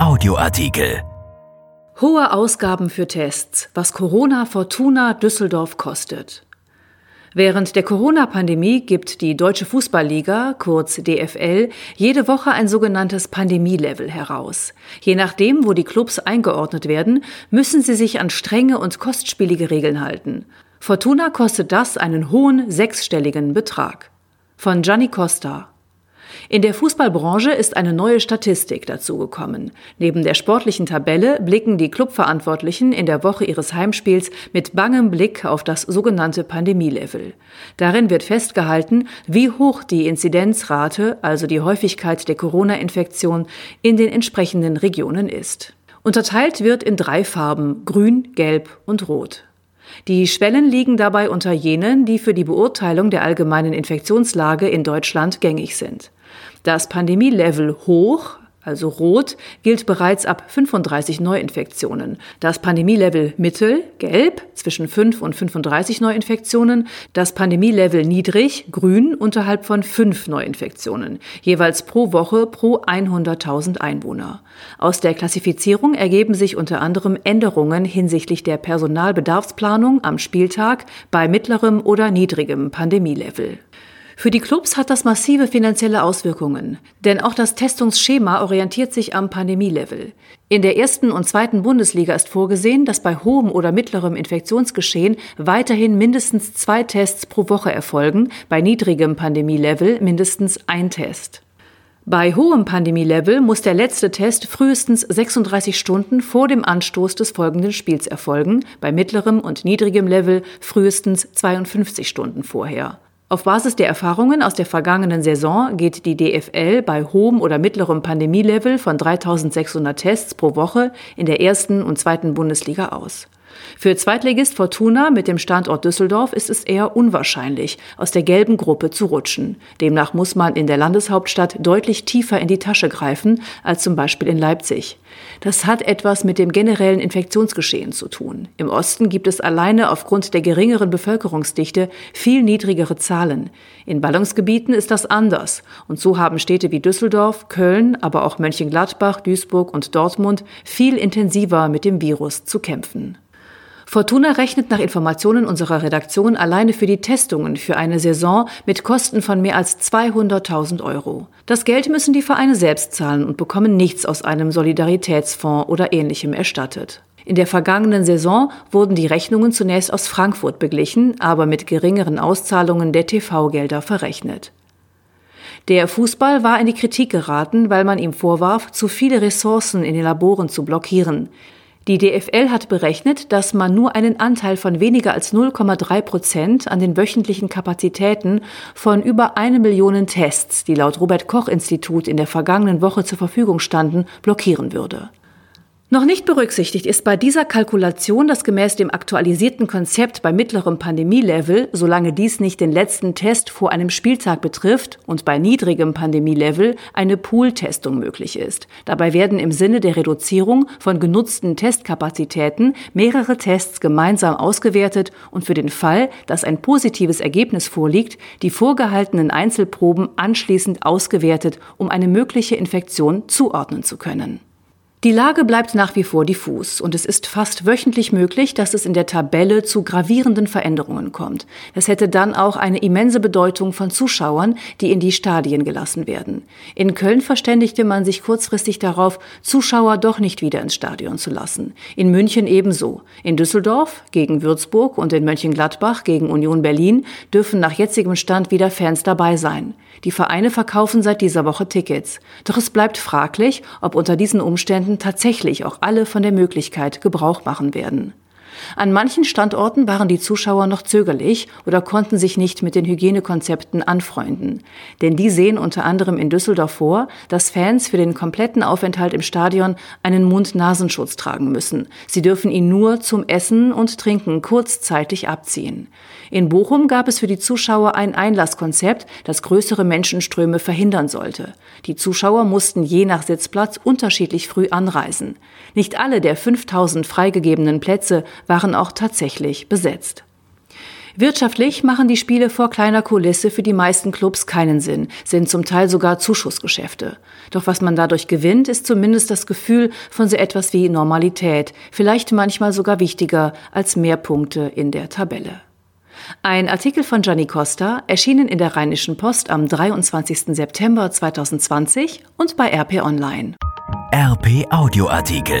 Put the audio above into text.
Audioartikel. Hohe Ausgaben für Tests, was Corona Fortuna Düsseldorf kostet. Während der Corona-Pandemie gibt die Deutsche Fußballliga, kurz DFL, jede Woche ein sogenanntes Pandemielevel heraus. Je nachdem, wo die Clubs eingeordnet werden, müssen sie sich an strenge und kostspielige Regeln halten. Fortuna kostet das einen hohen sechsstelligen Betrag. Von Gianni Costa, in der Fußballbranche ist eine neue Statistik dazugekommen. Neben der sportlichen Tabelle blicken die Clubverantwortlichen in der Woche ihres Heimspiels mit bangem Blick auf das sogenannte Pandemielevel. Darin wird festgehalten, wie hoch die Inzidenzrate, also die Häufigkeit der Corona-Infektion, in den entsprechenden Regionen ist. Unterteilt wird in drei Farben Grün, Gelb und Rot. Die Schwellen liegen dabei unter jenen, die für die Beurteilung der allgemeinen Infektionslage in Deutschland gängig sind. Das Pandemielevel hoch, also rot, gilt bereits ab 35 Neuinfektionen. Das Pandemielevel mittel, gelb, zwischen 5 und 35 Neuinfektionen. Das Pandemielevel niedrig, grün, unterhalb von 5 Neuinfektionen. Jeweils pro Woche pro 100.000 Einwohner. Aus der Klassifizierung ergeben sich unter anderem Änderungen hinsichtlich der Personalbedarfsplanung am Spieltag bei mittlerem oder niedrigem Pandemielevel. Für die Clubs hat das massive finanzielle Auswirkungen, denn auch das Testungsschema orientiert sich am Pandemielevel. In der ersten und zweiten Bundesliga ist vorgesehen, dass bei hohem oder mittlerem Infektionsgeschehen weiterhin mindestens zwei Tests pro Woche erfolgen, bei niedrigem Pandemielevel mindestens ein Test. Bei hohem Pandemielevel muss der letzte Test frühestens 36 Stunden vor dem Anstoß des folgenden Spiels erfolgen, bei mittlerem und niedrigem Level frühestens 52 Stunden vorher. Auf Basis der Erfahrungen aus der vergangenen Saison geht die DFL bei hohem oder mittlerem Pandemielevel von 3600 Tests pro Woche in der ersten und zweiten Bundesliga aus. Für Zweitligist Fortuna mit dem Standort Düsseldorf ist es eher unwahrscheinlich, aus der gelben Gruppe zu rutschen. Demnach muss man in der Landeshauptstadt deutlich tiefer in die Tasche greifen als zum Beispiel in Leipzig. Das hat etwas mit dem generellen Infektionsgeschehen zu tun. Im Osten gibt es alleine aufgrund der geringeren Bevölkerungsdichte viel niedrigere Zahlen. In Ballungsgebieten ist das anders. Und so haben Städte wie Düsseldorf, Köln, aber auch Mönchengladbach, Duisburg und Dortmund viel intensiver mit dem Virus zu kämpfen. Fortuna rechnet nach Informationen unserer Redaktion alleine für die Testungen für eine Saison mit Kosten von mehr als 200.000 Euro. Das Geld müssen die Vereine selbst zahlen und bekommen nichts aus einem Solidaritätsfonds oder ähnlichem erstattet. In der vergangenen Saison wurden die Rechnungen zunächst aus Frankfurt beglichen, aber mit geringeren Auszahlungen der TV-Gelder verrechnet. Der Fußball war in die Kritik geraten, weil man ihm vorwarf, zu viele Ressourcen in den Laboren zu blockieren. Die DFL hat berechnet, dass man nur einen Anteil von weniger als 0,3 Prozent an den wöchentlichen Kapazitäten von über eine Million Tests, die laut Robert Koch Institut in der vergangenen Woche zur Verfügung standen, blockieren würde. Noch nicht berücksichtigt ist bei dieser Kalkulation, dass gemäß dem aktualisierten Konzept bei mittlerem Pandemielevel, solange dies nicht den letzten Test vor einem Spieltag betrifft und bei niedrigem Pandemielevel eine Pool-Testung möglich ist. Dabei werden im Sinne der Reduzierung von genutzten Testkapazitäten mehrere Tests gemeinsam ausgewertet und für den Fall, dass ein positives Ergebnis vorliegt, die vorgehaltenen Einzelproben anschließend ausgewertet, um eine mögliche Infektion zuordnen zu können. Die Lage bleibt nach wie vor diffus und es ist fast wöchentlich möglich, dass es in der Tabelle zu gravierenden Veränderungen kommt. Das hätte dann auch eine immense Bedeutung von Zuschauern, die in die Stadien gelassen werden. In Köln verständigte man sich kurzfristig darauf, Zuschauer doch nicht wieder ins Stadion zu lassen. In München ebenso. In Düsseldorf gegen Würzburg und in Mönchengladbach gegen Union Berlin dürfen nach jetzigem Stand wieder Fans dabei sein. Die Vereine verkaufen seit dieser Woche Tickets. Doch es bleibt fraglich, ob unter diesen Umständen tatsächlich auch alle von der Möglichkeit Gebrauch machen werden. An manchen Standorten waren die Zuschauer noch zögerlich oder konnten sich nicht mit den Hygienekonzepten anfreunden. Denn die sehen unter anderem in Düsseldorf vor, dass Fans für den kompletten Aufenthalt im Stadion einen Mund-Nasenschutz tragen müssen. Sie dürfen ihn nur zum Essen und Trinken kurzzeitig abziehen. In Bochum gab es für die Zuschauer ein Einlasskonzept, das größere Menschenströme verhindern sollte. Die Zuschauer mussten je nach Sitzplatz unterschiedlich früh anreisen. Nicht alle der 5000 freigegebenen Plätze waren auch tatsächlich besetzt. Wirtschaftlich machen die Spiele vor kleiner Kulisse für die meisten Clubs keinen Sinn, sind zum Teil sogar Zuschussgeschäfte. Doch was man dadurch gewinnt, ist zumindest das Gefühl von so etwas wie Normalität, vielleicht manchmal sogar wichtiger als mehr Punkte in der Tabelle. Ein Artikel von Gianni Costa, erschienen in der Rheinischen Post am 23. September 2020 und bei RP Online. RP Audioartikel.